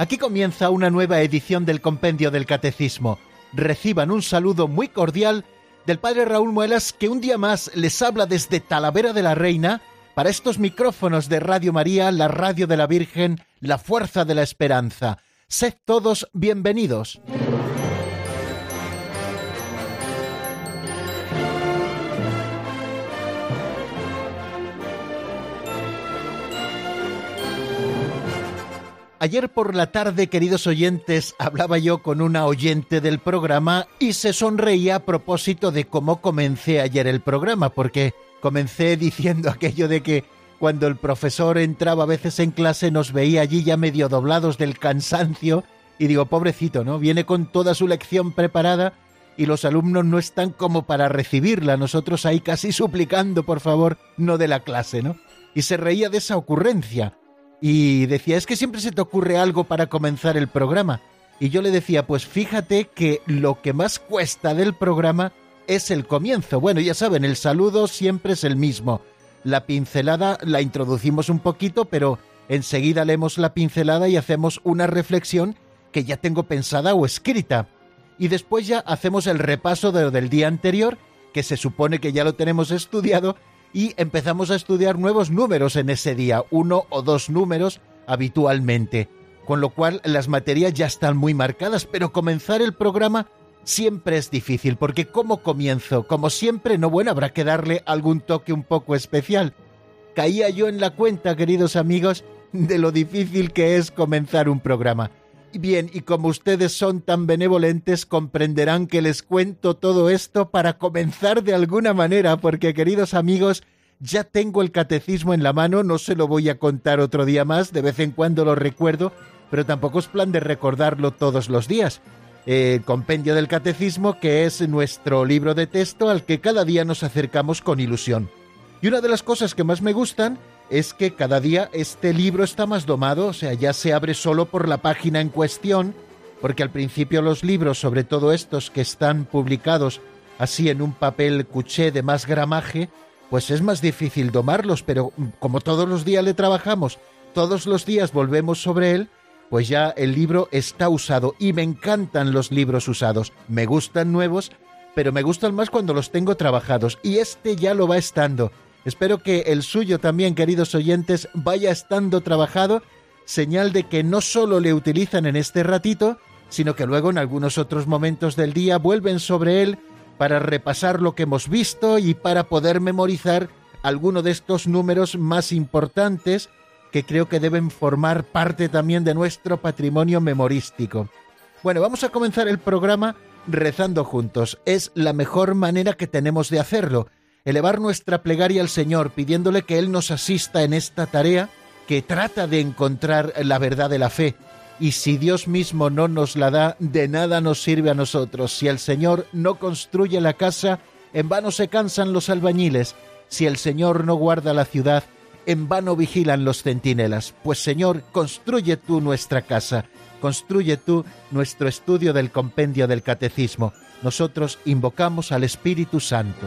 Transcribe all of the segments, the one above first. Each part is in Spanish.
Aquí comienza una nueva edición del Compendio del Catecismo. Reciban un saludo muy cordial del Padre Raúl Muelas, que un día más les habla desde Talavera de la Reina para estos micrófonos de Radio María, la radio de la Virgen, la fuerza de la esperanza. Sed todos bienvenidos. Ayer por la tarde, queridos oyentes, hablaba yo con una oyente del programa y se sonreía a propósito de cómo comencé ayer el programa, porque comencé diciendo aquello de que cuando el profesor entraba a veces en clase nos veía allí ya medio doblados del cansancio y digo, pobrecito, ¿no? Viene con toda su lección preparada y los alumnos no están como para recibirla, nosotros ahí casi suplicando, por favor, no de la clase, ¿no? Y se reía de esa ocurrencia y decía, es que siempre se te ocurre algo para comenzar el programa. Y yo le decía, pues fíjate que lo que más cuesta del programa es el comienzo. Bueno, ya saben, el saludo siempre es el mismo. La pincelada la introducimos un poquito, pero enseguida leemos la pincelada y hacemos una reflexión que ya tengo pensada o escrita. Y después ya hacemos el repaso de lo del día anterior, que se supone que ya lo tenemos estudiado, y empezamos a estudiar nuevos números en ese día, uno o dos números habitualmente. Con lo cual las materias ya están muy marcadas, pero comenzar el programa siempre es difícil, porque como comienzo, como siempre, no bueno, habrá que darle algún toque un poco especial. Caía yo en la cuenta, queridos amigos, de lo difícil que es comenzar un programa. Bien, y como ustedes son tan benevolentes, comprenderán que les cuento todo esto para comenzar de alguna manera, porque queridos amigos, ya tengo el catecismo en la mano, no se lo voy a contar otro día más, de vez en cuando lo recuerdo, pero tampoco es plan de recordarlo todos los días el compendio del catecismo, que es nuestro libro de texto al que cada día nos acercamos con ilusión. Y una de las cosas que más me gustan es que cada día este libro está más domado, o sea, ya se abre solo por la página en cuestión, porque al principio los libros, sobre todo estos que están publicados así en un papel cuché de más gramaje, pues es más difícil domarlos, pero como todos los días le trabajamos, todos los días volvemos sobre él, pues ya el libro está usado y me encantan los libros usados. Me gustan nuevos, pero me gustan más cuando los tengo trabajados y este ya lo va estando. Espero que el suyo también, queridos oyentes, vaya estando trabajado, señal de que no solo le utilizan en este ratito, sino que luego en algunos otros momentos del día vuelven sobre él para repasar lo que hemos visto y para poder memorizar alguno de estos números más importantes que creo que deben formar parte también de nuestro patrimonio memorístico. Bueno, vamos a comenzar el programa rezando juntos. Es la mejor manera que tenemos de hacerlo. Elevar nuestra plegaria al Señor pidiéndole que Él nos asista en esta tarea que trata de encontrar la verdad de la fe. Y si Dios mismo no nos la da, de nada nos sirve a nosotros. Si el Señor no construye la casa, en vano se cansan los albañiles. Si el Señor no guarda la ciudad, en vano vigilan los centinelas. Pues Señor, construye tú nuestra casa, construye tú nuestro estudio del compendio del catecismo. Nosotros invocamos al Espíritu Santo.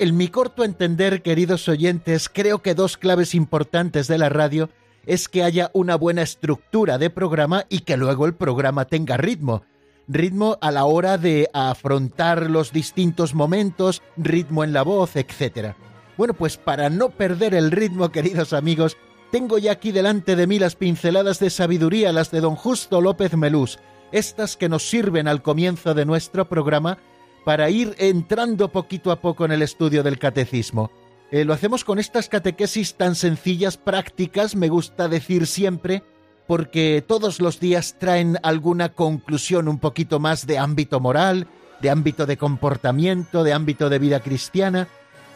En mi corto entender, queridos oyentes, creo que dos claves importantes de la radio es que haya una buena estructura de programa y que luego el programa tenga ritmo. Ritmo a la hora de afrontar los distintos momentos, ritmo en la voz, etc. Bueno, pues para no perder el ritmo, queridos amigos, tengo ya aquí delante de mí las pinceladas de sabiduría, las de don Justo López Melús, estas que nos sirven al comienzo de nuestro programa para ir entrando poquito a poco en el estudio del catecismo. Eh, lo hacemos con estas catequesis tan sencillas, prácticas, me gusta decir siempre, porque todos los días traen alguna conclusión un poquito más de ámbito moral, de ámbito de comportamiento, de ámbito de vida cristiana,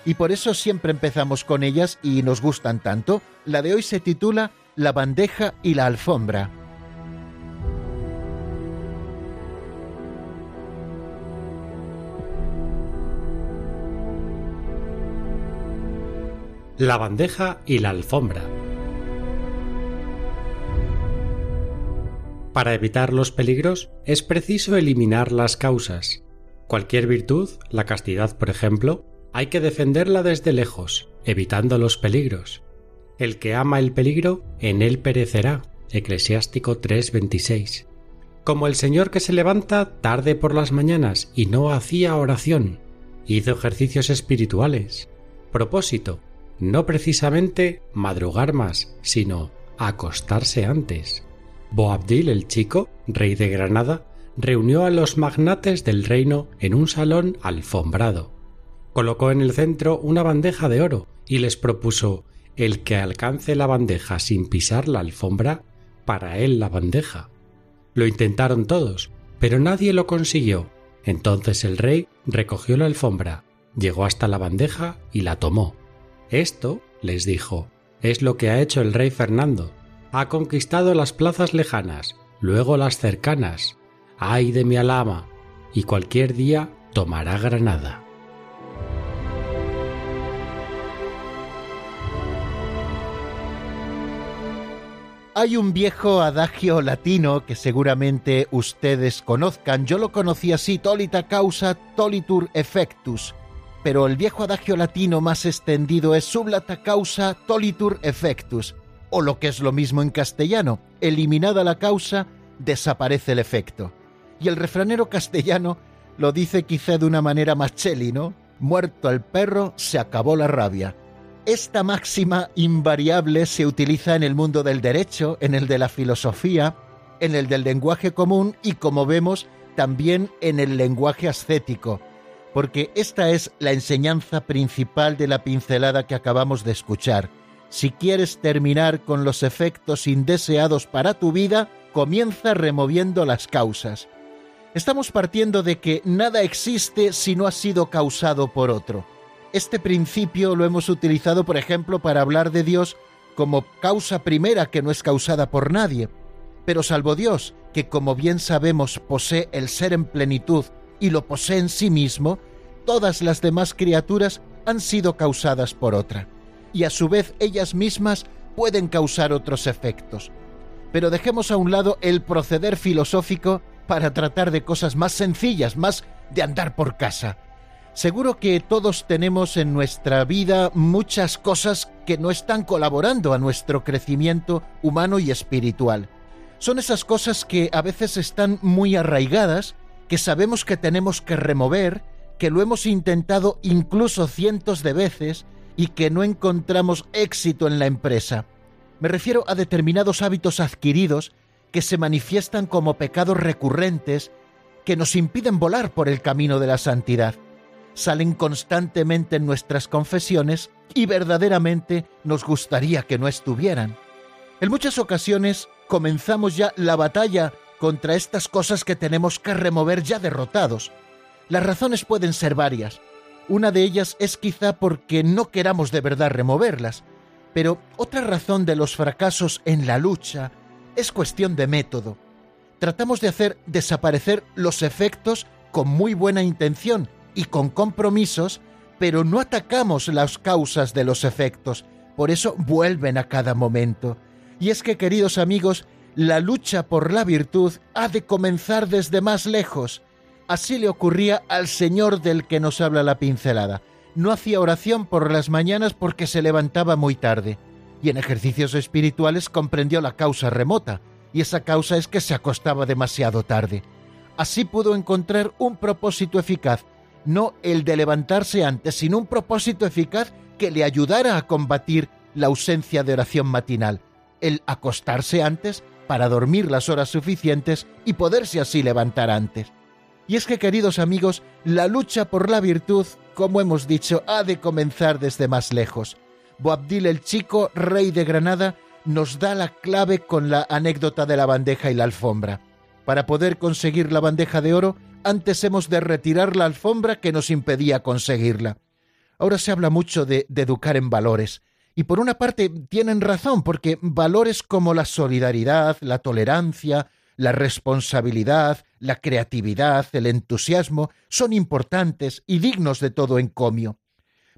y por eso siempre empezamos con ellas y nos gustan tanto. La de hoy se titula La bandeja y la alfombra. La bandeja y la alfombra. Para evitar los peligros es preciso eliminar las causas. Cualquier virtud, la castidad por ejemplo, hay que defenderla desde lejos, evitando los peligros. El que ama el peligro, en él perecerá. Eclesiástico 3:26. Como el Señor que se levanta tarde por las mañanas y no hacía oración, hizo ejercicios espirituales. Propósito, no precisamente madrugar más, sino acostarse antes. Boabdil el Chico, rey de Granada, reunió a los magnates del reino en un salón alfombrado. Colocó en el centro una bandeja de oro y les propuso el que alcance la bandeja sin pisar la alfombra, para él la bandeja. Lo intentaron todos, pero nadie lo consiguió. Entonces el rey recogió la alfombra, llegó hasta la bandeja y la tomó. Esto, les dijo, es lo que ha hecho el rey Fernando. Ha conquistado las plazas lejanas, luego las cercanas. ¡Ay de mi alama! Y cualquier día tomará Granada. Hay un viejo adagio latino que seguramente ustedes conozcan. Yo lo conocí así, tolita causa tolitur effectus, pero el viejo adagio latino más extendido es sublata causa tolitur effectus, o lo que es lo mismo en castellano, eliminada la causa, desaparece el efecto. Y el refranero castellano lo dice quizá de una manera más cheli, ¿no? Muerto el perro, se acabó la rabia. Esta máxima invariable se utiliza en el mundo del derecho, en el de la filosofía, en el del lenguaje común y, como vemos, también en el lenguaje ascético porque esta es la enseñanza principal de la pincelada que acabamos de escuchar. Si quieres terminar con los efectos indeseados para tu vida, comienza removiendo las causas. Estamos partiendo de que nada existe si no ha sido causado por otro. Este principio lo hemos utilizado, por ejemplo, para hablar de Dios como causa primera que no es causada por nadie. Pero salvo Dios, que como bien sabemos posee el ser en plenitud y lo posee en sí mismo, todas las demás criaturas han sido causadas por otra, y a su vez ellas mismas pueden causar otros efectos. Pero dejemos a un lado el proceder filosófico para tratar de cosas más sencillas, más de andar por casa. Seguro que todos tenemos en nuestra vida muchas cosas que no están colaborando a nuestro crecimiento humano y espiritual. Son esas cosas que a veces están muy arraigadas que sabemos que tenemos que remover, que lo hemos intentado incluso cientos de veces y que no encontramos éxito en la empresa. Me refiero a determinados hábitos adquiridos que se manifiestan como pecados recurrentes que nos impiden volar por el camino de la santidad. Salen constantemente en nuestras confesiones y verdaderamente nos gustaría que no estuvieran. En muchas ocasiones comenzamos ya la batalla contra estas cosas que tenemos que remover ya derrotados. Las razones pueden ser varias. Una de ellas es quizá porque no queramos de verdad removerlas, pero otra razón de los fracasos en la lucha es cuestión de método. Tratamos de hacer desaparecer los efectos con muy buena intención y con compromisos, pero no atacamos las causas de los efectos, por eso vuelven a cada momento. Y es que, queridos amigos, la lucha por la virtud ha de comenzar desde más lejos. Así le ocurría al Señor del que nos habla la pincelada. no hacía oración por las mañanas porque se levantaba muy tarde, y en ejercicios espirituales comprendió la causa remota, y esa causa es que se acostaba demasiado tarde. Así pudo encontrar un propósito eficaz, no el de levantarse antes, sino un propósito eficaz que le ayudara a combatir la ausencia de oración matinal, el acostarse antes para dormir las horas suficientes y poderse así levantar antes. Y es que, queridos amigos, la lucha por la virtud, como hemos dicho, ha de comenzar desde más lejos. Boabdil el Chico, rey de Granada, nos da la clave con la anécdota de la bandeja y la alfombra. Para poder conseguir la bandeja de oro, antes hemos de retirar la alfombra que nos impedía conseguirla. Ahora se habla mucho de, de educar en valores. Y por una parte tienen razón, porque valores como la solidaridad, la tolerancia, la responsabilidad, la creatividad, el entusiasmo son importantes y dignos de todo encomio.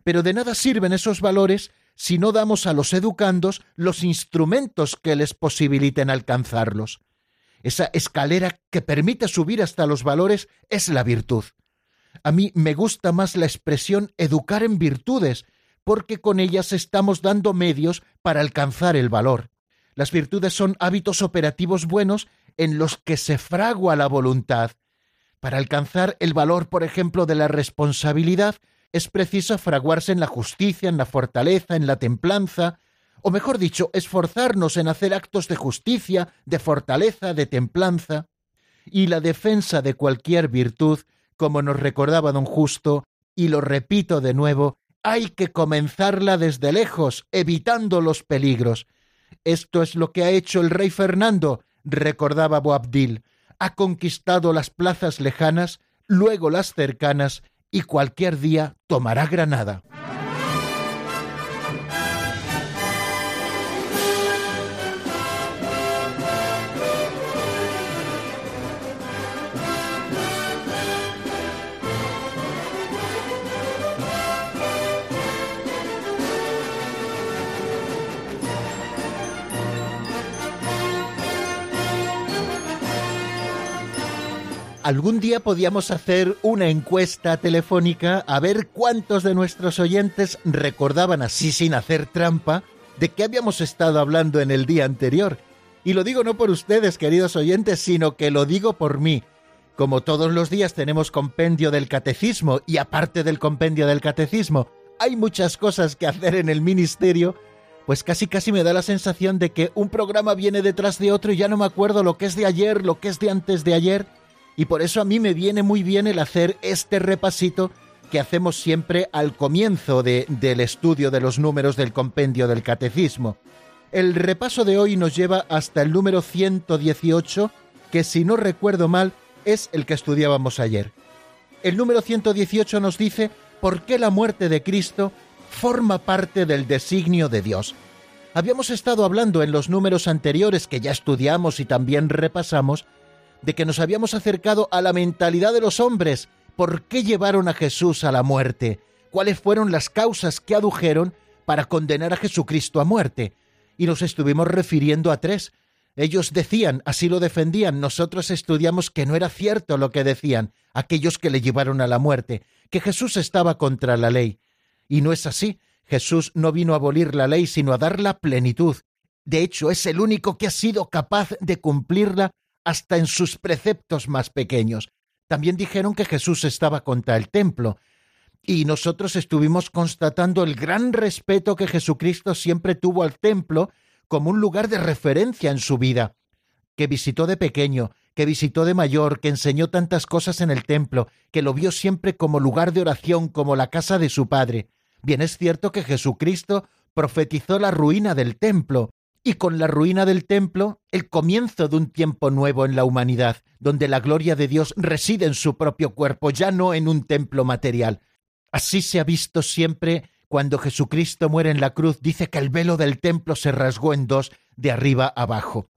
Pero de nada sirven esos valores si no damos a los educandos los instrumentos que les posibiliten alcanzarlos. Esa escalera que permite subir hasta los valores es la virtud. A mí me gusta más la expresión educar en virtudes, porque con ellas estamos dando medios para alcanzar el valor. Las virtudes son hábitos operativos buenos en los que se fragua la voluntad. Para alcanzar el valor, por ejemplo, de la responsabilidad, es preciso fraguarse en la justicia, en la fortaleza, en la templanza, o mejor dicho, esforzarnos en hacer actos de justicia, de fortaleza, de templanza. Y la defensa de cualquier virtud, como nos recordaba don Justo, y lo repito de nuevo, hay que comenzarla desde lejos, evitando los peligros. Esto es lo que ha hecho el rey Fernando, recordaba Boabdil. Ha conquistado las plazas lejanas, luego las cercanas, y cualquier día tomará Granada. Algún día podíamos hacer una encuesta telefónica a ver cuántos de nuestros oyentes recordaban así sin hacer trampa de qué habíamos estado hablando en el día anterior. Y lo digo no por ustedes, queridos oyentes, sino que lo digo por mí. Como todos los días tenemos compendio del catecismo y aparte del compendio del catecismo, hay muchas cosas que hacer en el ministerio, pues casi casi me da la sensación de que un programa viene detrás de otro y ya no me acuerdo lo que es de ayer, lo que es de antes de ayer y por eso a mí me viene muy bien el hacer este repasito que hacemos siempre al comienzo de, del estudio de los números del compendio del catecismo. El repaso de hoy nos lleva hasta el número 118, que si no recuerdo mal es el que estudiábamos ayer. El número 118 nos dice por qué la muerte de Cristo forma parte del designio de Dios. Habíamos estado hablando en los números anteriores que ya estudiamos y también repasamos de que nos habíamos acercado a la mentalidad de los hombres. ¿Por qué llevaron a Jesús a la muerte? ¿Cuáles fueron las causas que adujeron para condenar a Jesucristo a muerte? Y nos estuvimos refiriendo a tres. Ellos decían, así lo defendían, nosotros estudiamos que no era cierto lo que decían aquellos que le llevaron a la muerte, que Jesús estaba contra la ley. Y no es así. Jesús no vino a abolir la ley, sino a dar la plenitud. De hecho, es el único que ha sido capaz de cumplirla hasta en sus preceptos más pequeños. También dijeron que Jesús estaba contra el templo, y nosotros estuvimos constatando el gran respeto que Jesucristo siempre tuvo al templo como un lugar de referencia en su vida, que visitó de pequeño, que visitó de mayor, que enseñó tantas cosas en el templo, que lo vio siempre como lugar de oración, como la casa de su Padre. Bien es cierto que Jesucristo profetizó la ruina del templo, y con la ruina del templo, el comienzo de un tiempo nuevo en la humanidad, donde la gloria de Dios reside en su propio cuerpo, ya no en un templo material. Así se ha visto siempre cuando Jesucristo muere en la cruz, dice que el velo del templo se rasgó en dos, de arriba abajo.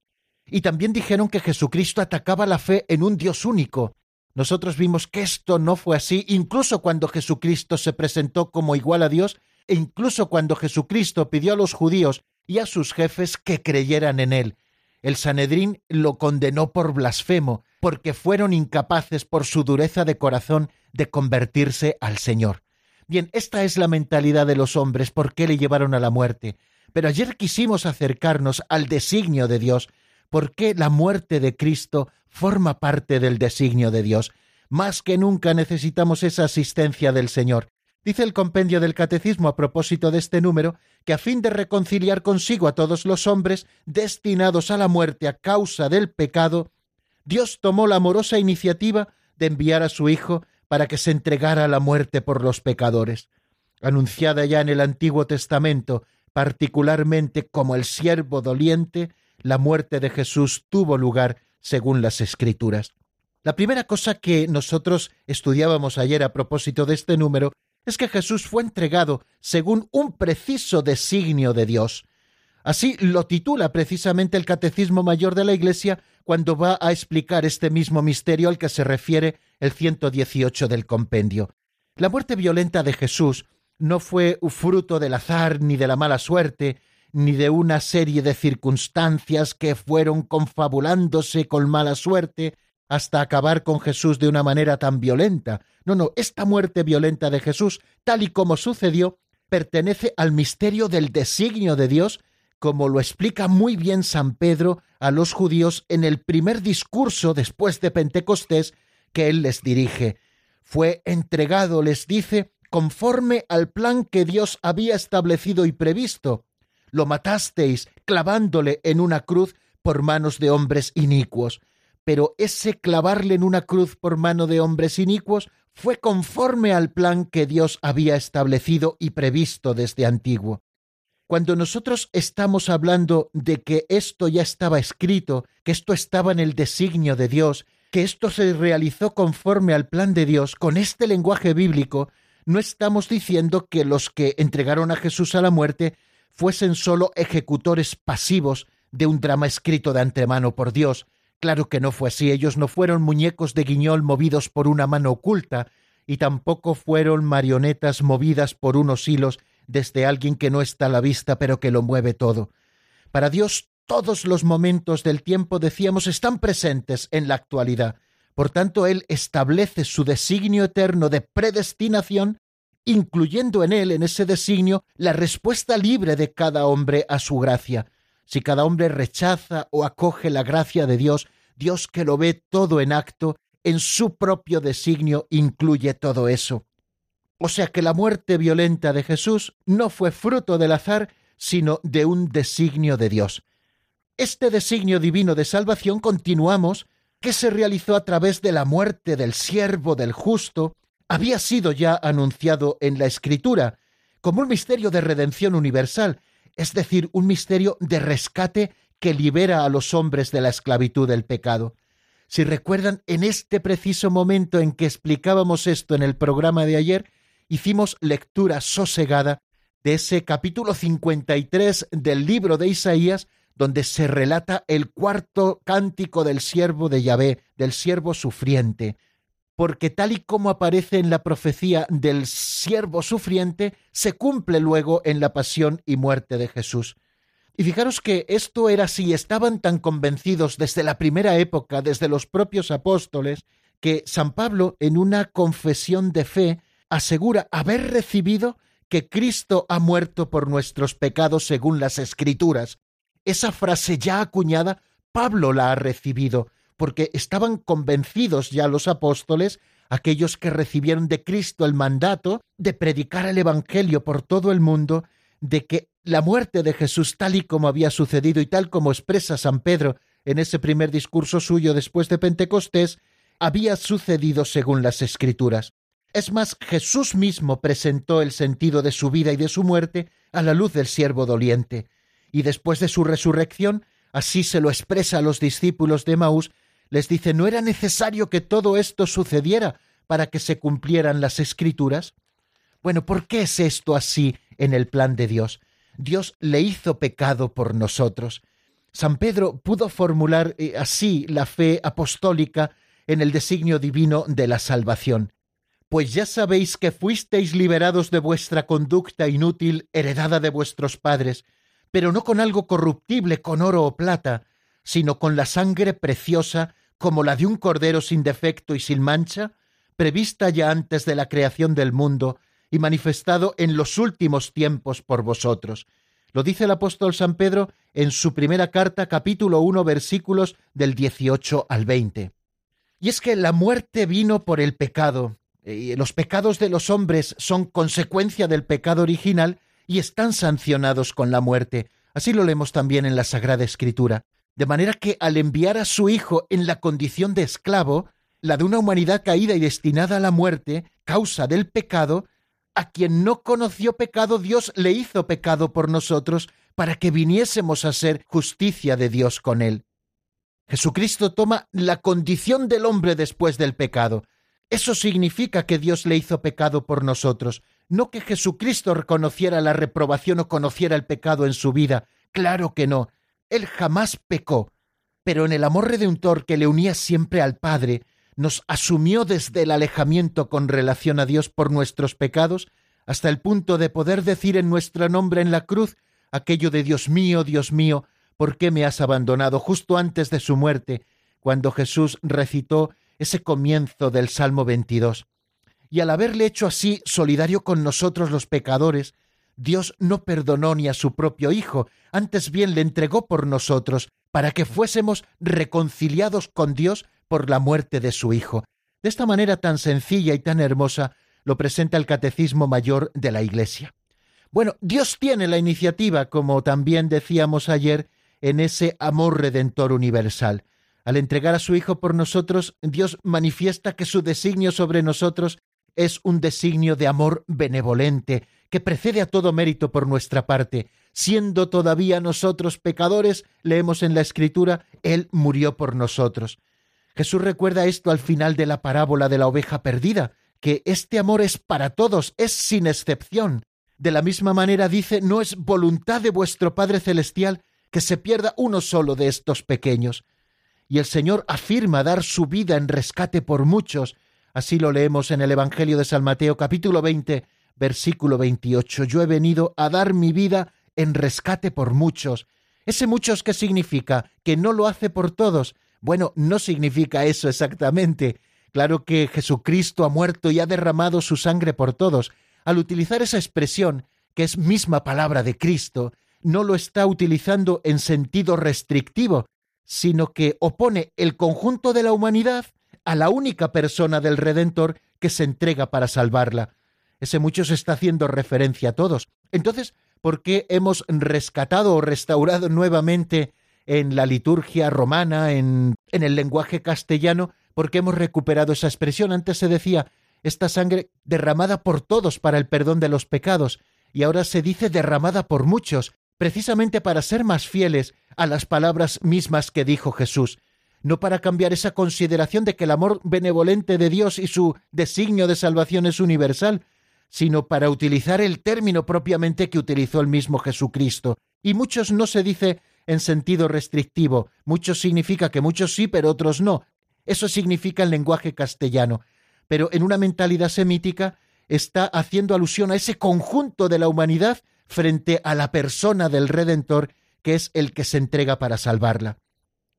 Y también dijeron que Jesucristo atacaba la fe en un Dios único. Nosotros vimos que esto no fue así, incluso cuando Jesucristo se presentó como igual a Dios, e incluso cuando Jesucristo pidió a los judíos y a sus jefes que creyeran en él. El Sanedrín lo condenó por blasfemo, porque fueron incapaces por su dureza de corazón de convertirse al Señor. Bien, esta es la mentalidad de los hombres, por qué le llevaron a la muerte. Pero ayer quisimos acercarnos al designio de Dios, por qué la muerte de Cristo forma parte del designio de Dios. Más que nunca necesitamos esa asistencia del Señor. Dice el compendio del Catecismo a propósito de este número que a fin de reconciliar consigo a todos los hombres destinados a la muerte a causa del pecado, Dios tomó la amorosa iniciativa de enviar a su Hijo para que se entregara a la muerte por los pecadores. Anunciada ya en el Antiguo Testamento, particularmente como el siervo doliente, la muerte de Jesús tuvo lugar según las Escrituras. La primera cosa que nosotros estudiábamos ayer a propósito de este número es que Jesús fue entregado según un preciso designio de Dios. Así lo titula precisamente el Catecismo Mayor de la Iglesia cuando va a explicar este mismo misterio al que se refiere el 118 del compendio. La muerte violenta de Jesús no fue fruto del azar ni de la mala suerte, ni de una serie de circunstancias que fueron confabulándose con mala suerte hasta acabar con Jesús de una manera tan violenta. No, no, esta muerte violenta de Jesús, tal y como sucedió, pertenece al misterio del designio de Dios como lo explica muy bien San Pedro a los judíos en el primer discurso después de Pentecostés que él les dirige. Fue entregado, les dice, conforme al plan que Dios había establecido y previsto. Lo matasteis clavándole en una cruz por manos de hombres inicuos. Pero ese clavarle en una cruz por mano de hombres inicuos fue conforme al plan que Dios había establecido y previsto desde antiguo. Cuando nosotros estamos hablando de que esto ya estaba escrito, que esto estaba en el designio de Dios, que esto se realizó conforme al plan de Dios, con este lenguaje bíblico, no estamos diciendo que los que entregaron a Jesús a la muerte fuesen sólo ejecutores pasivos de un drama escrito de antemano por Dios. Claro que no fue así, ellos no fueron muñecos de guiñol movidos por una mano oculta, y tampoco fueron marionetas movidas por unos hilos desde alguien que no está a la vista pero que lo mueve todo. Para Dios todos los momentos del tiempo, decíamos, están presentes en la actualidad. Por tanto, Él establece su designio eterno de predestinación, incluyendo en Él, en ese designio, la respuesta libre de cada hombre a su gracia. Si cada hombre rechaza o acoge la gracia de Dios, Dios que lo ve todo en acto, en su propio designio incluye todo eso. O sea que la muerte violenta de Jesús no fue fruto del azar, sino de un designio de Dios. Este designio divino de salvación continuamos, que se realizó a través de la muerte del siervo del justo, había sido ya anunciado en la Escritura como un misterio de redención universal, es decir, un misterio de rescate que libera a los hombres de la esclavitud del pecado. Si recuerdan, en este preciso momento en que explicábamos esto en el programa de ayer, hicimos lectura sosegada de ese capítulo 53 del libro de Isaías, donde se relata el cuarto cántico del siervo de Yahvé, del siervo sufriente, porque tal y como aparece en la profecía del siervo sufriente, se cumple luego en la pasión y muerte de Jesús. Y fijaros que esto era así, estaban tan convencidos desde la primera época, desde los propios apóstoles, que San Pablo, en una confesión de fe, asegura haber recibido que Cristo ha muerto por nuestros pecados según las Escrituras. Esa frase ya acuñada, Pablo la ha recibido, porque estaban convencidos ya los apóstoles, aquellos que recibieron de Cristo el mandato de predicar el Evangelio por todo el mundo, de que la muerte de Jesús tal y como había sucedido y tal como expresa San Pedro en ese primer discurso suyo después de Pentecostés, había sucedido según las Escrituras. Es más, Jesús mismo presentó el sentido de su vida y de su muerte a la luz del siervo doliente, y después de su resurrección, así se lo expresa a los discípulos de Maús, les dice, ¿no era necesario que todo esto sucediera para que se cumplieran las escrituras? Bueno, ¿por qué es esto así en el plan de Dios? Dios le hizo pecado por nosotros. San Pedro pudo formular eh, así la fe apostólica en el designio divino de la salvación pues ya sabéis que fuisteis liberados de vuestra conducta inútil heredada de vuestros padres, pero no con algo corruptible, con oro o plata, sino con la sangre preciosa como la de un cordero sin defecto y sin mancha, prevista ya antes de la creación del mundo y manifestado en los últimos tiempos por vosotros. Lo dice el apóstol San Pedro en su primera carta, capítulo 1, versículos del 18 al 20. Y es que la muerte vino por el pecado, y los pecados de los hombres son consecuencia del pecado original y están sancionados con la muerte. Así lo leemos también en la Sagrada Escritura. De manera que al enviar a su Hijo en la condición de esclavo, la de una humanidad caída y destinada a la muerte, causa del pecado, a quien no conoció pecado, Dios le hizo pecado por nosotros para que viniésemos a ser justicia de Dios con él. Jesucristo toma la condición del hombre después del pecado. Eso significa que Dios le hizo pecado por nosotros, no que Jesucristo reconociera la reprobación o conociera el pecado en su vida. Claro que no. Él jamás pecó, pero en el amor redentor que le unía siempre al Padre, nos asumió desde el alejamiento con relación a Dios por nuestros pecados, hasta el punto de poder decir en nuestro nombre en la cruz aquello de Dios mío, Dios mío, ¿por qué me has abandonado justo antes de su muerte, cuando Jesús recitó ese comienzo del Salmo 22? Y al haberle hecho así solidario con nosotros los pecadores, Dios no perdonó ni a su propio Hijo, antes bien le entregó por nosotros, para que fuésemos reconciliados con Dios por la muerte de su Hijo. De esta manera tan sencilla y tan hermosa lo presenta el Catecismo Mayor de la Iglesia. Bueno, Dios tiene la iniciativa, como también decíamos ayer, en ese amor redentor universal. Al entregar a su Hijo por nosotros, Dios manifiesta que su designio sobre nosotros es un designio de amor benevolente, que precede a todo mérito por nuestra parte. Siendo todavía nosotros pecadores, leemos en la Escritura, Él murió por nosotros. Jesús recuerda esto al final de la parábola de la oveja perdida, que este amor es para todos, es sin excepción. De la misma manera dice, no es voluntad de vuestro Padre Celestial que se pierda uno solo de estos pequeños. Y el Señor afirma dar su vida en rescate por muchos. Así lo leemos en el Evangelio de San Mateo capítulo 20, versículo 28. Yo he venido a dar mi vida en rescate por muchos. Ese muchos qué significa que no lo hace por todos, bueno, no significa eso exactamente. Claro que Jesucristo ha muerto y ha derramado su sangre por todos. Al utilizar esa expresión, que es misma palabra de Cristo, no lo está utilizando en sentido restrictivo, sino que opone el conjunto de la humanidad a la única persona del Redentor que se entrega para salvarla. Ese mucho se está haciendo referencia a todos. Entonces, ¿por qué hemos rescatado o restaurado nuevamente en la liturgia romana, en, en el lenguaje castellano, porque hemos recuperado esa expresión. Antes se decía esta sangre derramada por todos para el perdón de los pecados, y ahora se dice derramada por muchos, precisamente para ser más fieles a las palabras mismas que dijo Jesús, no para cambiar esa consideración de que el amor benevolente de Dios y su designio de salvación es universal, sino para utilizar el término propiamente que utilizó el mismo Jesucristo. Y muchos no se dice en sentido restrictivo. Muchos significa que muchos sí, pero otros no. Eso significa el lenguaje castellano. Pero en una mentalidad semítica está haciendo alusión a ese conjunto de la humanidad frente a la persona del Redentor, que es el que se entrega para salvarla.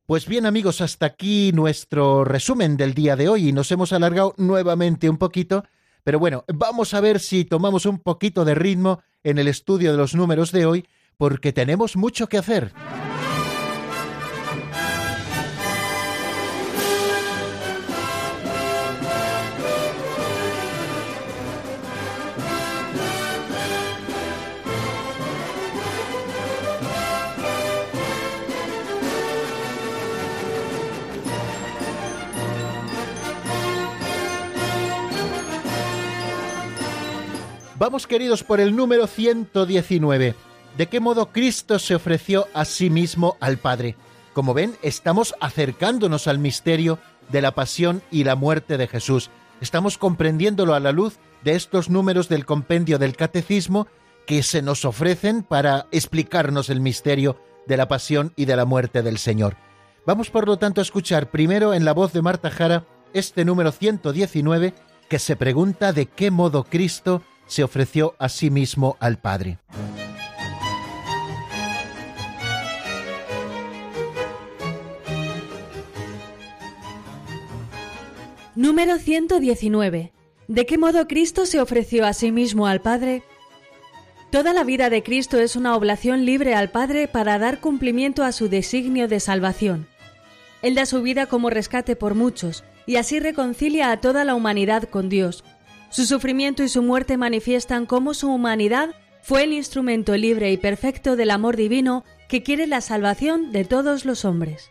Pues bien amigos, hasta aquí nuestro resumen del día de hoy y nos hemos alargado nuevamente un poquito, pero bueno, vamos a ver si tomamos un poquito de ritmo en el estudio de los números de hoy porque tenemos mucho que hacer. Vamos queridos por el número 119 de qué modo Cristo se ofreció a sí mismo al Padre. Como ven, estamos acercándonos al misterio de la pasión y la muerte de Jesús. Estamos comprendiéndolo a la luz de estos números del compendio del Catecismo que se nos ofrecen para explicarnos el misterio de la pasión y de la muerte del Señor. Vamos por lo tanto a escuchar primero en la voz de Marta Jara este número 119 que se pregunta de qué modo Cristo se ofreció a sí mismo al Padre. Número 119. ¿De qué modo Cristo se ofreció a sí mismo al Padre? Toda la vida de Cristo es una oblación libre al Padre para dar cumplimiento a su designio de salvación. Él da su vida como rescate por muchos, y así reconcilia a toda la humanidad con Dios. Su sufrimiento y su muerte manifiestan cómo su humanidad fue el instrumento libre y perfecto del amor divino que quiere la salvación de todos los hombres.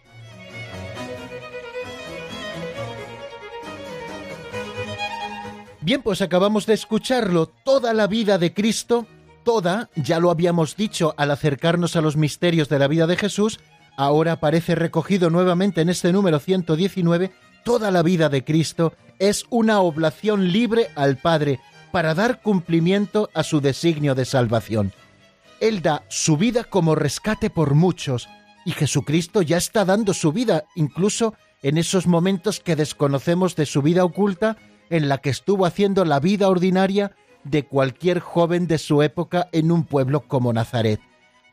Bien, pues acabamos de escucharlo, toda la vida de Cristo, toda, ya lo habíamos dicho al acercarnos a los misterios de la vida de Jesús, ahora aparece recogido nuevamente en este número 119, toda la vida de Cristo es una oblación libre al Padre para dar cumplimiento a su designio de salvación. Él da su vida como rescate por muchos, y Jesucristo ya está dando su vida, incluso en esos momentos que desconocemos de su vida oculta, en la que estuvo haciendo la vida ordinaria de cualquier joven de su época en un pueblo como Nazaret.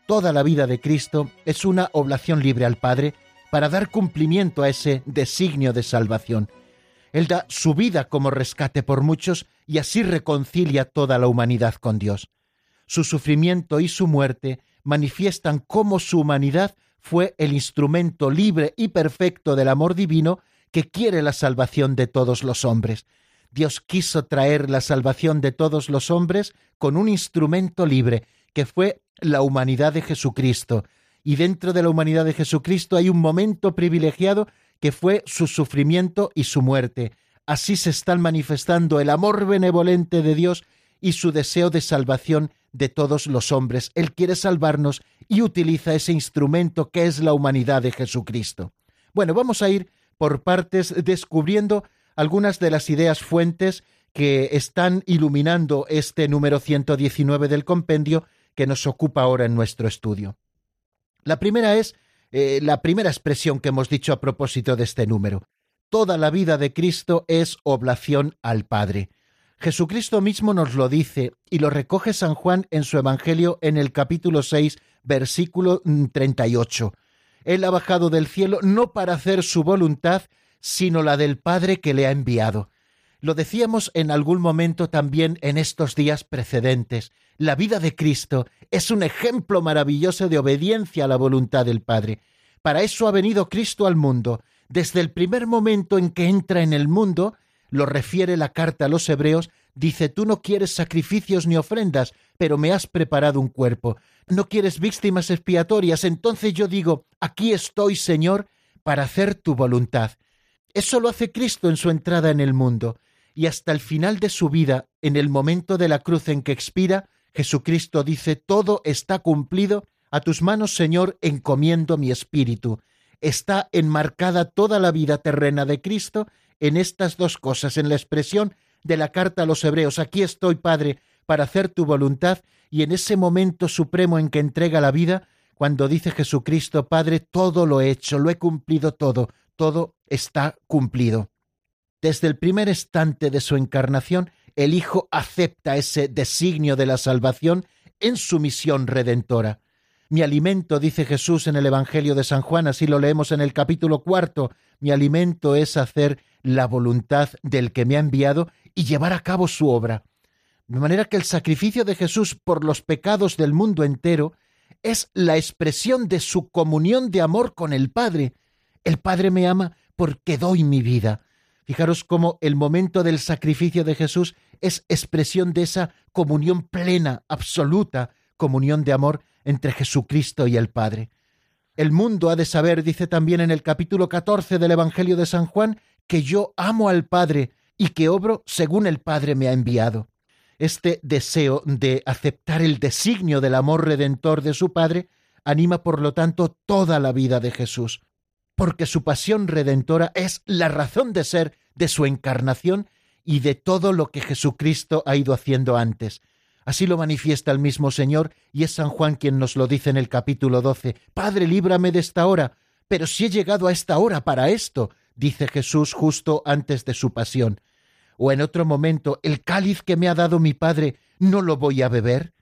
Toda la vida de Cristo es una oblación libre al Padre para dar cumplimiento a ese designio de salvación. Él da su vida como rescate por muchos y así reconcilia toda la humanidad con Dios. Su sufrimiento y su muerte manifiestan cómo su humanidad fue el instrumento libre y perfecto del amor divino que quiere la salvación de todos los hombres, Dios quiso traer la salvación de todos los hombres con un instrumento libre, que fue la humanidad de Jesucristo. Y dentro de la humanidad de Jesucristo hay un momento privilegiado que fue su sufrimiento y su muerte. Así se están manifestando el amor benevolente de Dios y su deseo de salvación de todos los hombres. Él quiere salvarnos y utiliza ese instrumento que es la humanidad de Jesucristo. Bueno, vamos a ir por partes descubriendo algunas de las ideas fuentes que están iluminando este número 119 del compendio que nos ocupa ahora en nuestro estudio. La primera es eh, la primera expresión que hemos dicho a propósito de este número. Toda la vida de Cristo es oblación al Padre. Jesucristo mismo nos lo dice y lo recoge San Juan en su Evangelio en el capítulo 6, versículo 38. Él ha bajado del cielo no para hacer su voluntad, sino la del Padre que le ha enviado. Lo decíamos en algún momento también en estos días precedentes. La vida de Cristo es un ejemplo maravilloso de obediencia a la voluntad del Padre. Para eso ha venido Cristo al mundo. Desde el primer momento en que entra en el mundo, lo refiere la carta a los hebreos, dice, tú no quieres sacrificios ni ofrendas, pero me has preparado un cuerpo. No quieres víctimas expiatorias, entonces yo digo, aquí estoy, Señor, para hacer tu voluntad. Eso lo hace Cristo en su entrada en el mundo, y hasta el final de su vida, en el momento de la cruz en que expira, Jesucristo dice, todo está cumplido, a tus manos, Señor, encomiendo mi espíritu. Está enmarcada toda la vida terrena de Cristo en estas dos cosas, en la expresión de la carta a los hebreos, aquí estoy, Padre, para hacer tu voluntad, y en ese momento supremo en que entrega la vida, cuando dice Jesucristo, Padre, todo lo he hecho, lo he cumplido todo, todo está cumplido. Desde el primer instante de su encarnación, el Hijo acepta ese designio de la salvación en su misión redentora. Mi alimento, dice Jesús en el Evangelio de San Juan, así lo leemos en el capítulo cuarto, mi alimento es hacer la voluntad del que me ha enviado y llevar a cabo su obra. De manera que el sacrificio de Jesús por los pecados del mundo entero es la expresión de su comunión de amor con el Padre, el Padre me ama porque doy mi vida. Fijaros cómo el momento del sacrificio de Jesús es expresión de esa comunión plena, absoluta, comunión de amor entre Jesucristo y el Padre. El mundo ha de saber, dice también en el capítulo 14 del Evangelio de San Juan, que yo amo al Padre y que obro según el Padre me ha enviado. Este deseo de aceptar el designio del amor redentor de su Padre anima, por lo tanto, toda la vida de Jesús porque su pasión redentora es la razón de ser de su encarnación y de todo lo que Jesucristo ha ido haciendo antes. Así lo manifiesta el mismo Señor y es San Juan quien nos lo dice en el capítulo 12. Padre, líbrame de esta hora. Pero si he llegado a esta hora para esto, dice Jesús justo antes de su pasión. O en otro momento, el cáliz que me ha dado mi Padre, ¿no lo voy a beber?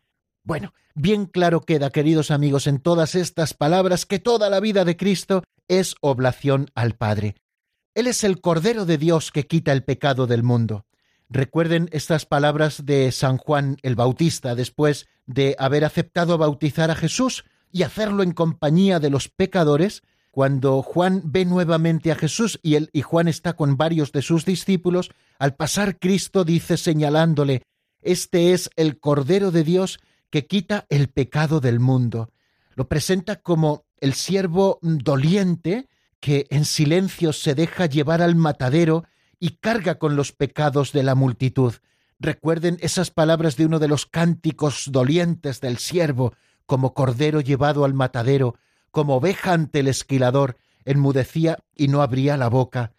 Bueno, bien claro queda, queridos amigos, en todas estas palabras que toda la vida de Cristo es oblación al Padre. Él es el Cordero de Dios que quita el pecado del mundo. Recuerden estas palabras de San Juan el Bautista después de haber aceptado bautizar a Jesús y hacerlo en compañía de los pecadores, cuando Juan ve nuevamente a Jesús y él y Juan está con varios de sus discípulos, al pasar Cristo dice señalándole, Este es el Cordero de Dios que quita el pecado del mundo. Lo presenta como el siervo doliente que en silencio se deja llevar al matadero y carga con los pecados de la multitud. Recuerden esas palabras de uno de los cánticos dolientes del siervo, como cordero llevado al matadero, como oveja ante el esquilador, enmudecía y no abría la boca.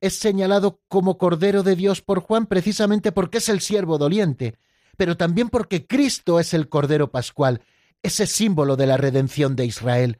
Es señalado como Cordero de Dios por Juan precisamente porque es el siervo doliente, pero también porque Cristo es el Cordero Pascual, ese símbolo de la redención de Israel.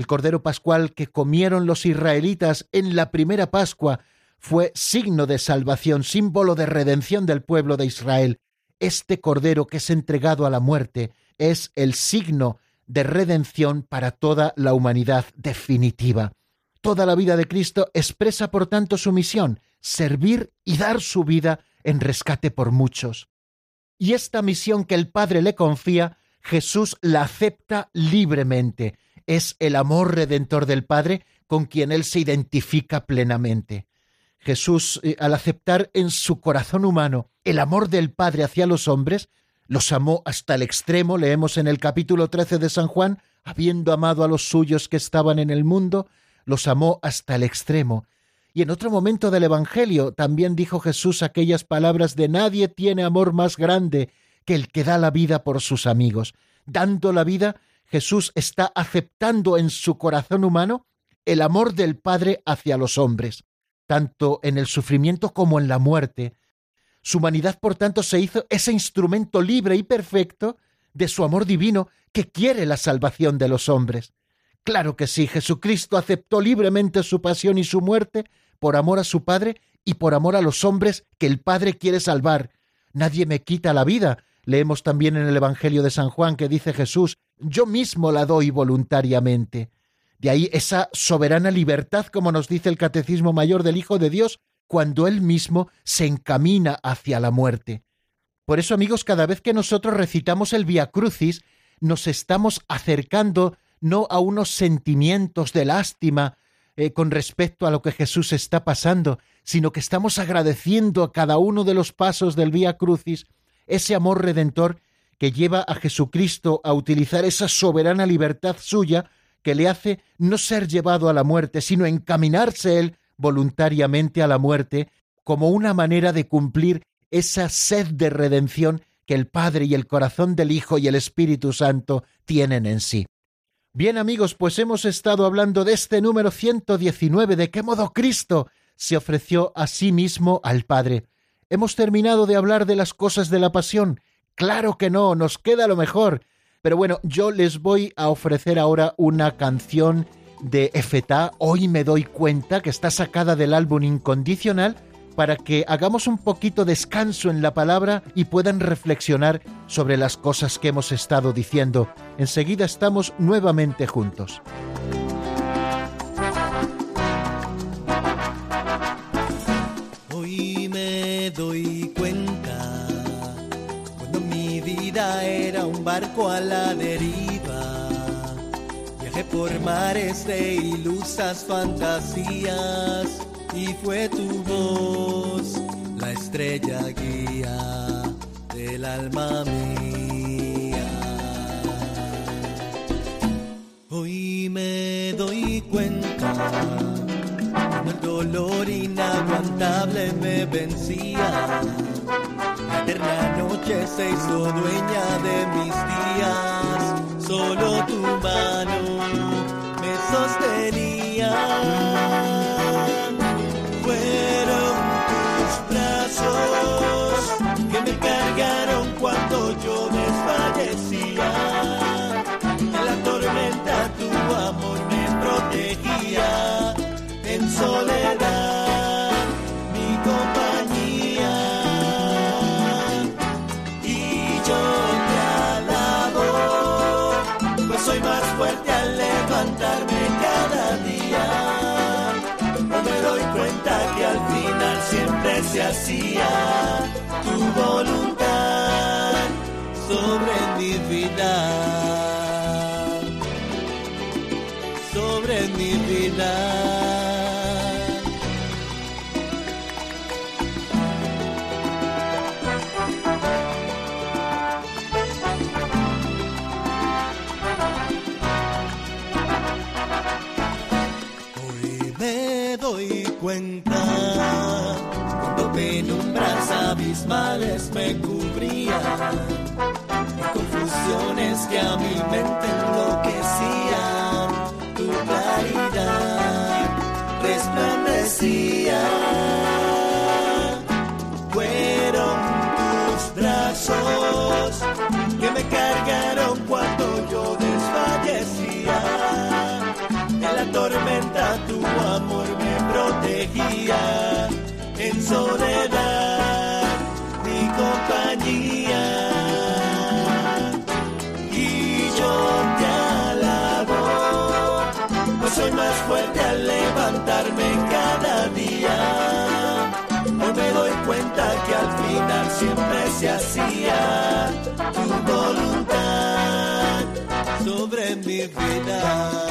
El Cordero Pascual que comieron los israelitas en la primera Pascua fue signo de salvación, símbolo de redención del pueblo de Israel. Este Cordero que es entregado a la muerte es el signo de redención para toda la humanidad definitiva. Toda la vida de Cristo expresa, por tanto, su misión, servir y dar su vida en rescate por muchos. Y esta misión que el Padre le confía, Jesús la acepta libremente. Es el amor redentor del Padre con quien Él se identifica plenamente. Jesús, eh, al aceptar en su corazón humano el amor del Padre hacia los hombres, los amó hasta el extremo, leemos en el capítulo 13 de San Juan, habiendo amado a los suyos que estaban en el mundo, los amó hasta el extremo. Y en otro momento del Evangelio también dijo Jesús aquellas palabras de nadie tiene amor más grande que el que da la vida por sus amigos. Dando la vida, Jesús está aceptando en su corazón humano el amor del Padre hacia los hombres, tanto en el sufrimiento como en la muerte, su humanidad, por tanto, se hizo ese instrumento libre y perfecto de su amor divino que quiere la salvación de los hombres. Claro que sí, Jesucristo aceptó libremente su pasión y su muerte por amor a su Padre y por amor a los hombres que el Padre quiere salvar. Nadie me quita la vida. Leemos también en el Evangelio de San Juan que dice Jesús, yo mismo la doy voluntariamente. De ahí esa soberana libertad, como nos dice el Catecismo Mayor del Hijo de Dios, cuando Él mismo se encamina hacia la muerte. Por eso, amigos, cada vez que nosotros recitamos el Via Crucis, nos estamos acercando no a unos sentimientos de lástima eh, con respecto a lo que Jesús está pasando, sino que estamos agradeciendo a cada uno de los pasos del Via Crucis ese amor redentor que lleva a Jesucristo a utilizar esa soberana libertad suya que le hace no ser llevado a la muerte, sino encaminarse él voluntariamente a la muerte como una manera de cumplir esa sed de redención que el Padre y el corazón del Hijo y el Espíritu Santo tienen en sí. Bien amigos, pues hemos estado hablando de este número 119, de qué modo Cristo se ofreció a sí mismo al Padre. Hemos terminado de hablar de las cosas de la pasión. Claro que no, nos queda lo mejor. Pero bueno, yo les voy a ofrecer ahora una canción de Efetá, hoy me doy cuenta que está sacada del álbum incondicional para que hagamos un poquito descanso en la palabra y puedan reflexionar sobre las cosas que hemos estado diciendo. Enseguida estamos nuevamente juntos. Barco a la deriva por mares de ilusas fantasías y fue tu voz la estrella guía del alma mía. Hoy me doy cuenta dolor inaguantable me vencía. La eterna noche se hizo dueña de mis días solo tu mano me sostenía. Soledad. Mi compañía y yo soy más fuerte al levantarme cada día. No me doy cuenta que al final siempre se hacía tu voluntad sobre mi vida, sobre mi vida. Me cubrían y confusiones que a mi mente enloquecían, tu claridad resplandecía. Fueron tus brazos que me cargaron cuando yo desfallecía. En la tormenta tu amor protegía en soledad Y yo te alabo, pues soy más fuerte al levantarme cada día. Hoy me doy cuenta que al final siempre se hacía tu voluntad sobre mi vida.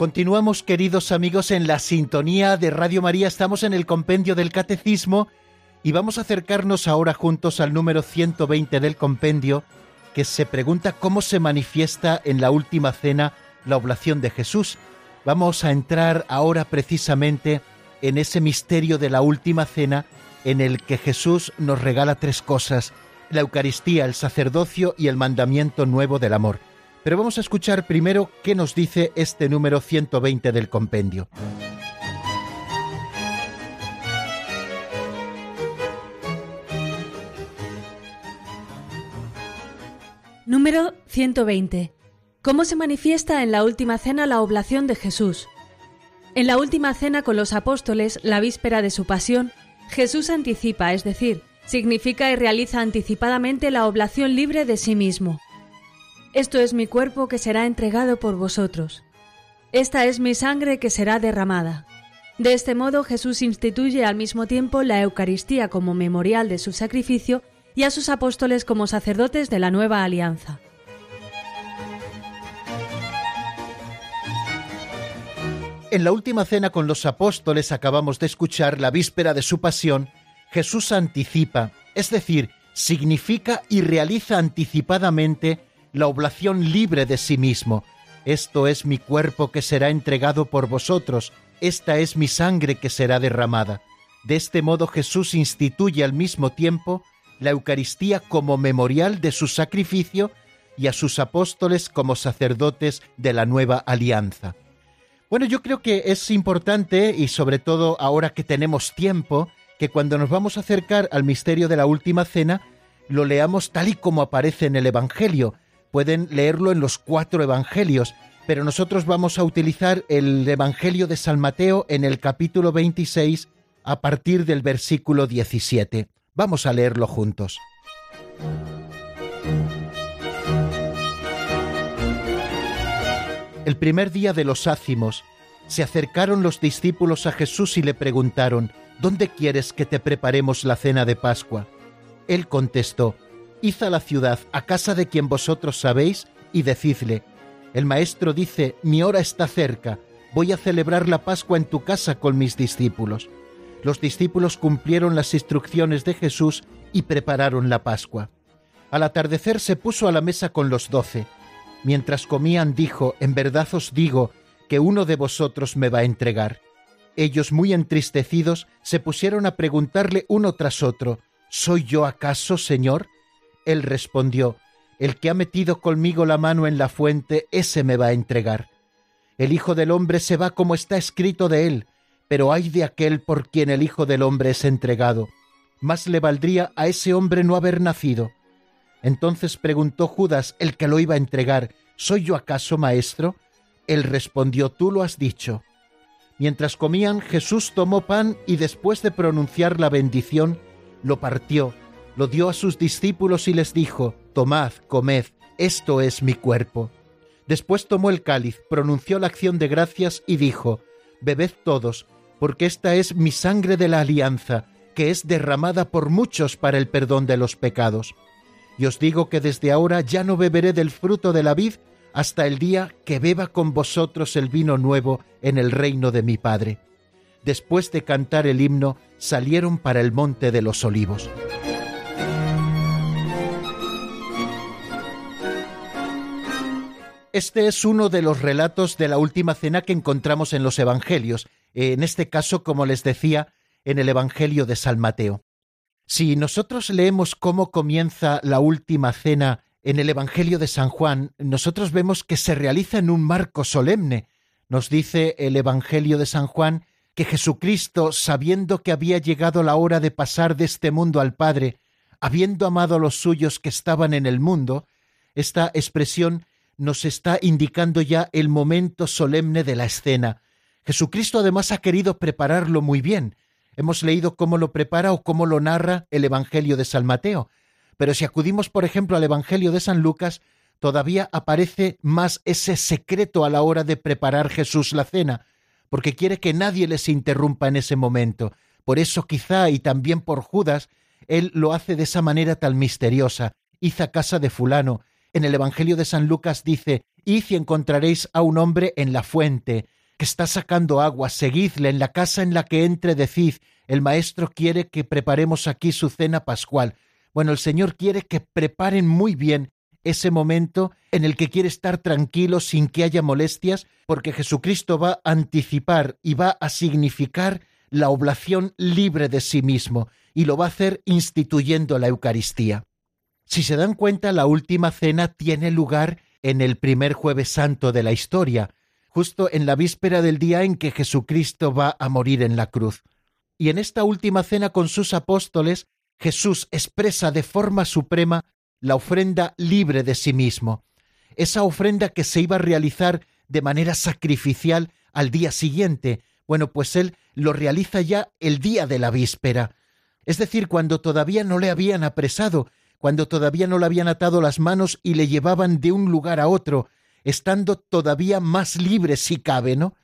Continuamos, queridos amigos, en la sintonía de Radio María. Estamos en el compendio del Catecismo y vamos a acercarnos ahora juntos al número 120 del compendio, que se pregunta cómo se manifiesta en la última cena la oblación de Jesús. Vamos a entrar ahora precisamente en ese misterio de la última cena en el que Jesús nos regala tres cosas, la Eucaristía, el sacerdocio y el mandamiento nuevo del amor. Pero vamos a escuchar primero qué nos dice este número 120 del compendio. Número 120. ¿Cómo se manifiesta en la última cena la oblación de Jesús? En la última cena con los apóstoles, la víspera de su pasión, Jesús anticipa, es decir, significa y realiza anticipadamente la oblación libre de sí mismo. Esto es mi cuerpo que será entregado por vosotros. Esta es mi sangre que será derramada. De este modo Jesús instituye al mismo tiempo la Eucaristía como memorial de su sacrificio y a sus apóstoles como sacerdotes de la nueva alianza. En la última cena con los apóstoles acabamos de escuchar la víspera de su pasión, Jesús anticipa, es decir, significa y realiza anticipadamente la oblación libre de sí mismo. Esto es mi cuerpo que será entregado por vosotros, esta es mi sangre que será derramada. De este modo Jesús instituye al mismo tiempo la Eucaristía como memorial de su sacrificio y a sus apóstoles como sacerdotes de la nueva alianza. Bueno, yo creo que es importante, y sobre todo ahora que tenemos tiempo, que cuando nos vamos a acercar al misterio de la Última Cena, lo leamos tal y como aparece en el Evangelio, pueden leerlo en los cuatro evangelios, pero nosotros vamos a utilizar el Evangelio de San Mateo en el capítulo 26 a partir del versículo 17. Vamos a leerlo juntos. El primer día de los ácimos, se acercaron los discípulos a Jesús y le preguntaron, ¿Dónde quieres que te preparemos la cena de Pascua? Él contestó, Id a la ciudad, a casa de quien vosotros sabéis, y decidle, el maestro dice, mi hora está cerca, voy a celebrar la Pascua en tu casa con mis discípulos. Los discípulos cumplieron las instrucciones de Jesús y prepararon la Pascua. Al atardecer se puso a la mesa con los doce. Mientras comían dijo, En verdad os digo que uno de vosotros me va a entregar. Ellos, muy entristecidos, se pusieron a preguntarle uno tras otro, ¿Soy yo acaso, Señor? Él respondió, El que ha metido conmigo la mano en la fuente, ese me va a entregar. El Hijo del Hombre se va como está escrito de él, pero ay de aquel por quien el Hijo del Hombre es entregado. Más le valdría a ese hombre no haber nacido. Entonces preguntó Judas, el que lo iba a entregar, ¿Soy yo acaso maestro? Él respondió, Tú lo has dicho. Mientras comían, Jesús tomó pan y después de pronunciar la bendición, lo partió, lo dio a sus discípulos y les dijo, Tomad, comed, esto es mi cuerpo. Después tomó el cáliz, pronunció la acción de gracias y dijo, Bebed todos, porque esta es mi sangre de la alianza, que es derramada por muchos para el perdón de los pecados. Y os digo que desde ahora ya no beberé del fruto de la vid hasta el día que beba con vosotros el vino nuevo en el reino de mi Padre. Después de cantar el himno, salieron para el monte de los olivos. Este es uno de los relatos de la última cena que encontramos en los Evangelios, en este caso, como les decía, en el Evangelio de San Mateo. Si nosotros leemos cómo comienza la última cena en el Evangelio de San Juan, nosotros vemos que se realiza en un marco solemne. Nos dice el Evangelio de San Juan que Jesucristo, sabiendo que había llegado la hora de pasar de este mundo al Padre, habiendo amado a los suyos que estaban en el mundo, esta expresión nos está indicando ya el momento solemne de la escena. Jesucristo además ha querido prepararlo muy bien. Hemos leído cómo lo prepara o cómo lo narra el Evangelio de San Mateo. Pero si acudimos, por ejemplo, al Evangelio de San Lucas, todavía aparece más ese secreto a la hora de preparar Jesús la cena, porque quiere que nadie les interrumpa en ese momento. Por eso quizá, y también por Judas, él lo hace de esa manera tan misteriosa. Hizo casa de fulano, en el Evangelio de San Lucas dice, Id y encontraréis a un hombre en la fuente, que está sacando agua, seguidle en la casa en la que entre, decid, el Maestro quiere que preparemos aquí su cena pascual. Bueno, el Señor quiere que preparen muy bien ese momento en el que quiere estar tranquilo sin que haya molestias, porque Jesucristo va a anticipar y va a significar la oblación libre de sí mismo, y lo va a hacer instituyendo la Eucaristía. Si se dan cuenta, la última cena tiene lugar en el primer jueves santo de la historia, justo en la víspera del día en que Jesucristo va a morir en la cruz. Y en esta última cena con sus apóstoles, Jesús expresa de forma suprema la ofrenda libre de sí mismo, esa ofrenda que se iba a realizar de manera sacrificial al día siguiente. Bueno, pues él lo realiza ya el día de la víspera, es decir, cuando todavía no le habían apresado, cuando todavía no le habían atado las manos y le llevaban de un lugar a otro, estando todavía más libre si cabe, ¿no?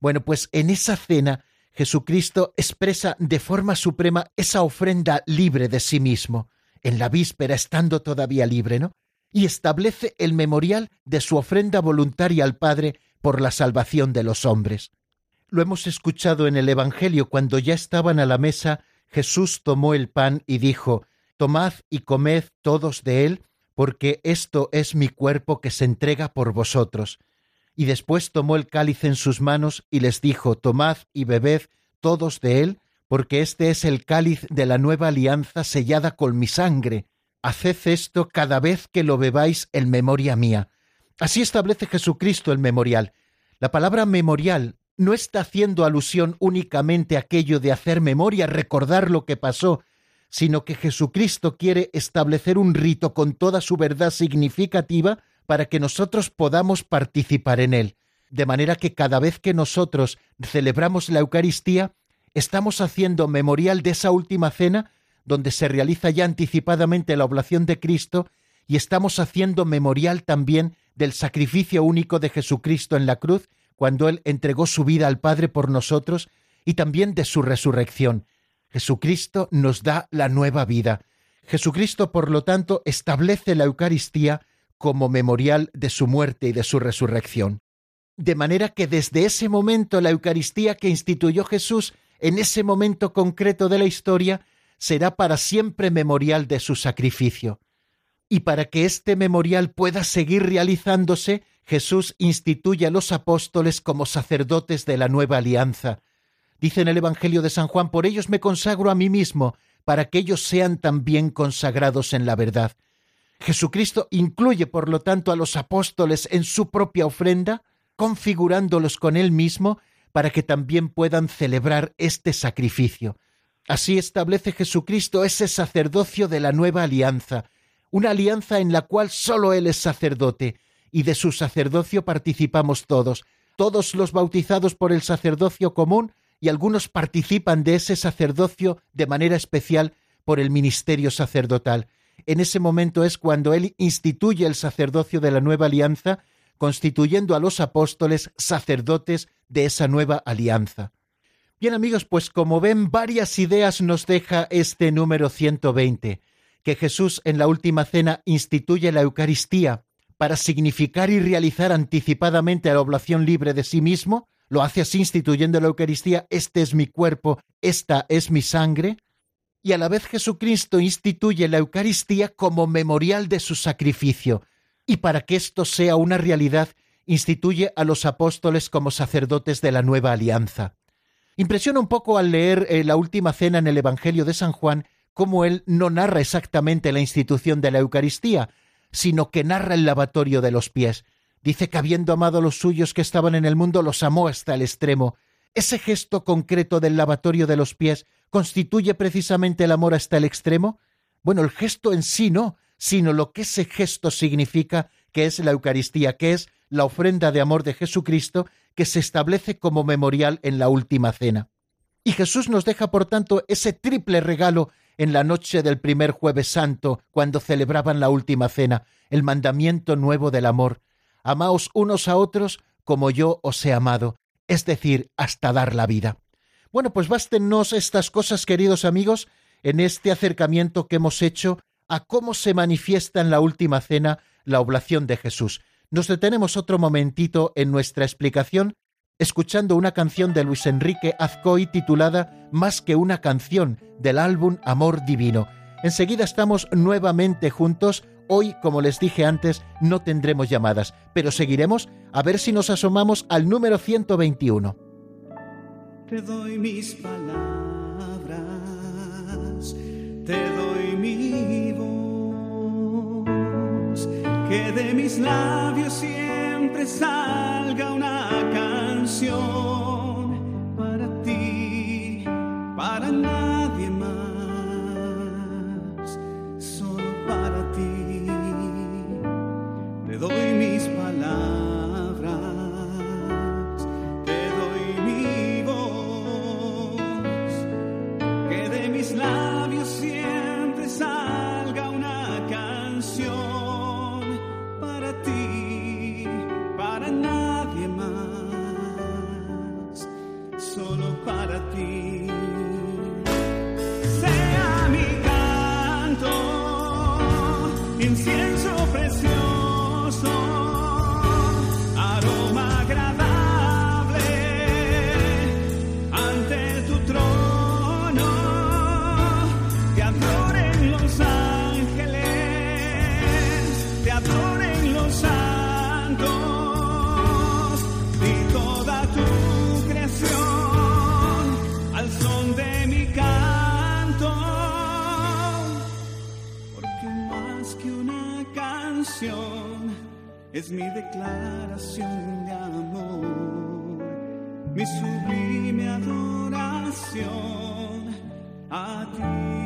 Bueno, pues en esa cena Jesucristo expresa de forma suprema esa ofrenda libre de sí mismo, en la víspera estando todavía libre, ¿no? Y establece el memorial de su ofrenda voluntaria al Padre por la salvación de los hombres. Lo hemos escuchado en el Evangelio cuando ya estaban a la mesa, Jesús tomó el pan y dijo, Tomad y comed todos de él, porque esto es mi cuerpo que se entrega por vosotros. Y después tomó el cáliz en sus manos y les dijo, Tomad y bebed todos de él, porque este es el cáliz de la nueva alianza sellada con mi sangre. Haced esto cada vez que lo bebáis en memoria mía. Así establece Jesucristo el memorial. La palabra memorial no está haciendo alusión únicamente a aquello de hacer memoria, recordar lo que pasó, sino que Jesucristo quiere establecer un rito con toda su verdad significativa para que nosotros podamos participar en él. De manera que cada vez que nosotros celebramos la Eucaristía, estamos haciendo memorial de esa última cena donde se realiza ya anticipadamente la oblación de Cristo y estamos haciendo memorial también del sacrificio único de Jesucristo en la cruz cuando Él entregó su vida al Padre por nosotros y también de su resurrección. Jesucristo nos da la nueva vida. Jesucristo, por lo tanto, establece la Eucaristía como memorial de su muerte y de su resurrección. De manera que desde ese momento la Eucaristía que instituyó Jesús en ese momento concreto de la historia será para siempre memorial de su sacrificio. Y para que este memorial pueda seguir realizándose, Jesús instituye a los apóstoles como sacerdotes de la nueva alianza. Dice en el Evangelio de San Juan, por ellos me consagro a mí mismo, para que ellos sean también consagrados en la verdad. Jesucristo incluye, por lo tanto, a los apóstoles en su propia ofrenda, configurándolos con él mismo, para que también puedan celebrar este sacrificio. Así establece Jesucristo ese sacerdocio de la nueva alianza, una alianza en la cual sólo Él es sacerdote, y de su sacerdocio participamos todos, todos los bautizados por el sacerdocio común, y algunos participan de ese sacerdocio de manera especial por el ministerio sacerdotal. En ese momento es cuando Él instituye el sacerdocio de la nueva alianza, constituyendo a los apóstoles sacerdotes de esa nueva alianza. Bien amigos, pues como ven, varias ideas nos deja este número 120, que Jesús en la última cena instituye la Eucaristía para significar y realizar anticipadamente la oblación libre de sí mismo, lo hace así instituyendo la Eucaristía, este es mi cuerpo, esta es mi sangre, y a la vez Jesucristo instituye la Eucaristía como memorial de su sacrificio, y para que esto sea una realidad, instituye a los apóstoles como sacerdotes de la nueva alianza. Impresiona un poco al leer eh, la última cena en el Evangelio de San Juan cómo él no narra exactamente la institución de la Eucaristía, sino que narra el lavatorio de los pies. Dice que habiendo amado a los suyos que estaban en el mundo, los amó hasta el extremo. Ese gesto concreto del lavatorio de los pies constituye precisamente el amor hasta el extremo. Bueno, el gesto en sí no, sino lo que ese gesto significa, que es la Eucaristía, que es la ofrenda de amor de Jesucristo que se establece como memorial en la última cena. Y Jesús nos deja, por tanto, ese triple regalo en la noche del primer jueves santo, cuando celebraban la última cena, el mandamiento nuevo del amor. Amaos unos a otros como yo os he amado, es decir, hasta dar la vida. Bueno, pues bástenos estas cosas, queridos amigos, en este acercamiento que hemos hecho a cómo se manifiesta en la última cena la oblación de Jesús. Nos detenemos otro momentito en nuestra explicación escuchando una canción de Luis Enrique Azcoy titulada Más que una canción del álbum Amor Divino. Enseguida estamos nuevamente juntos. Hoy, como les dije antes, no tendremos llamadas, pero seguiremos a ver si nos asomamos al número 121. Te doy mis palabras, te doy mi voz, que de mis labios siempre salga una canción para ti, para nadie doy mis es mi declaración de amor, mi sublime adoración a ti.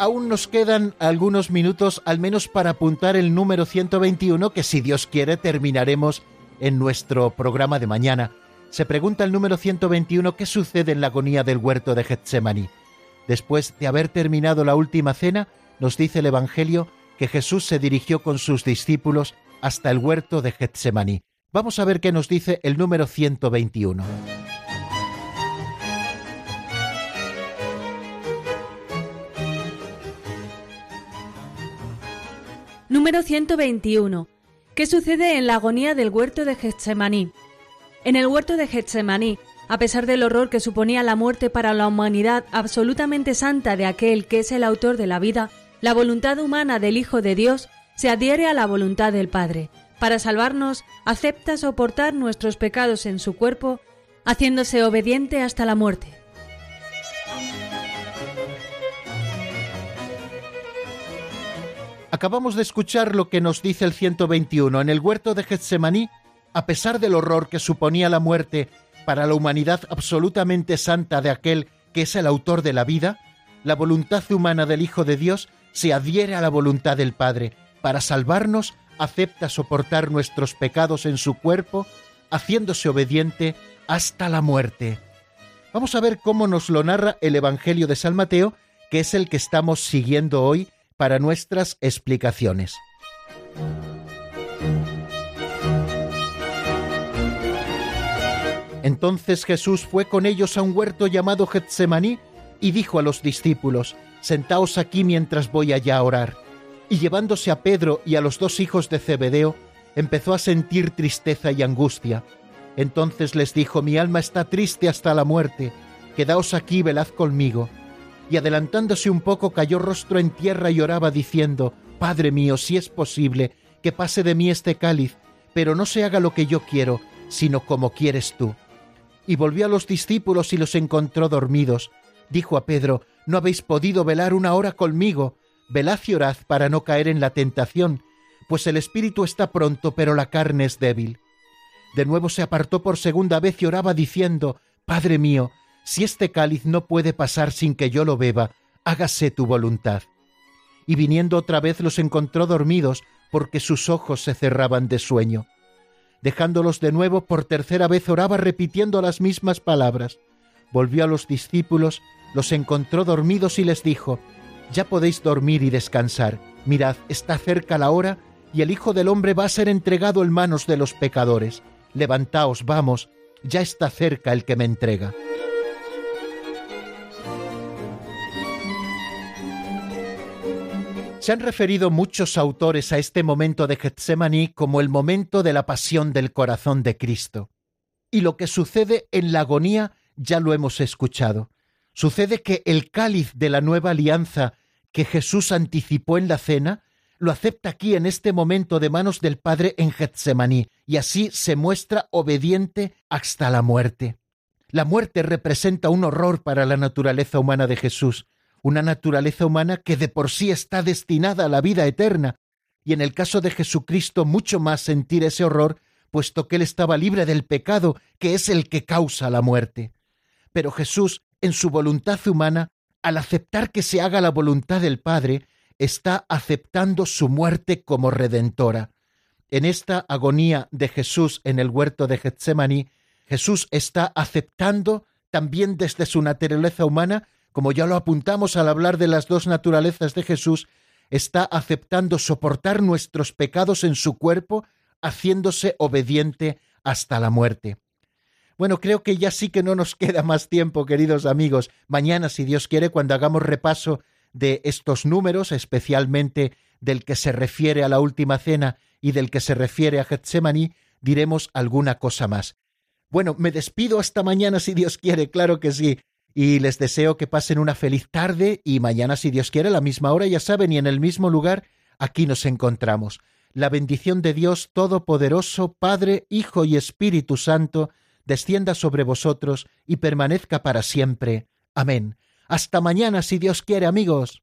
Aún nos quedan algunos minutos al menos para apuntar el número 121 que si Dios quiere terminaremos en nuestro programa de mañana. Se pregunta el número 121 qué sucede en la agonía del huerto de Getsemaní. Después de haber terminado la última cena, nos dice el Evangelio que Jesús se dirigió con sus discípulos hasta el huerto de Getsemaní. Vamos a ver qué nos dice el número 121. Número 121. ¿Qué sucede en la agonía del huerto de Getsemaní? En el huerto de Getsemaní, a pesar del horror que suponía la muerte para la humanidad absolutamente santa de aquel que es el autor de la vida, la voluntad humana del Hijo de Dios se adhiere a la voluntad del Padre. Para salvarnos, acepta soportar nuestros pecados en su cuerpo, haciéndose obediente hasta la muerte. Acabamos de escuchar lo que nos dice el 121. En el huerto de Getsemaní, a pesar del horror que suponía la muerte para la humanidad absolutamente santa de aquel que es el autor de la vida, la voluntad humana del Hijo de Dios se adhiere a la voluntad del Padre. Para salvarnos, acepta soportar nuestros pecados en su cuerpo, haciéndose obediente hasta la muerte. Vamos a ver cómo nos lo narra el Evangelio de San Mateo, que es el que estamos siguiendo hoy para nuestras explicaciones. Entonces Jesús fue con ellos a un huerto llamado Getsemaní y dijo a los discípulos, Sentaos aquí mientras voy allá a orar. Y llevándose a Pedro y a los dos hijos de Zebedeo, empezó a sentir tristeza y angustia. Entonces les dijo, Mi alma está triste hasta la muerte, quedaos aquí, velad conmigo y adelantándose un poco cayó rostro en tierra y oraba diciendo, Padre mío, si es posible, que pase de mí este cáliz, pero no se haga lo que yo quiero, sino como quieres tú. Y volvió a los discípulos y los encontró dormidos. Dijo a Pedro, ¿no habéis podido velar una hora conmigo? Velad y orad para no caer en la tentación, pues el espíritu está pronto, pero la carne es débil. De nuevo se apartó por segunda vez y oraba diciendo, Padre mío, si este cáliz no puede pasar sin que yo lo beba, hágase tu voluntad. Y viniendo otra vez los encontró dormidos, porque sus ojos se cerraban de sueño. Dejándolos de nuevo, por tercera vez oraba repitiendo las mismas palabras. Volvió a los discípulos, los encontró dormidos y les dijo, Ya podéis dormir y descansar. Mirad, está cerca la hora, y el Hijo del Hombre va a ser entregado en manos de los pecadores. Levantaos, vamos, ya está cerca el que me entrega. Se han referido muchos autores a este momento de Getsemaní como el momento de la pasión del corazón de Cristo. Y lo que sucede en la agonía ya lo hemos escuchado. Sucede que el cáliz de la nueva alianza que Jesús anticipó en la cena, lo acepta aquí en este momento de manos del Padre en Getsemaní, y así se muestra obediente hasta la muerte. La muerte representa un horror para la naturaleza humana de Jesús, una naturaleza humana que de por sí está destinada a la vida eterna, y en el caso de Jesucristo mucho más sentir ese horror, puesto que él estaba libre del pecado, que es el que causa la muerte. Pero Jesús, en su voluntad humana, al aceptar que se haga la voluntad del Padre, está aceptando su muerte como redentora. En esta agonía de Jesús en el huerto de Getsemaní, Jesús está aceptando también desde su naturaleza humana como ya lo apuntamos al hablar de las dos naturalezas de Jesús, está aceptando soportar nuestros pecados en su cuerpo, haciéndose obediente hasta la muerte. Bueno, creo que ya sí que no nos queda más tiempo, queridos amigos. Mañana, si Dios quiere, cuando hagamos repaso de estos números, especialmente del que se refiere a la última cena y del que se refiere a Getsemaní, diremos alguna cosa más. Bueno, me despido hasta mañana si Dios quiere, claro que sí y les deseo que pasen una feliz tarde y mañana, si Dios quiere, a la misma hora, ya saben, y en el mismo lugar, aquí nos encontramos. la bendición de Dios Todopoderoso, Padre, Hijo y Espíritu Santo, descienda sobre vosotros y permanezca para siempre. Amén. Hasta mañana, si Dios quiere, amigos.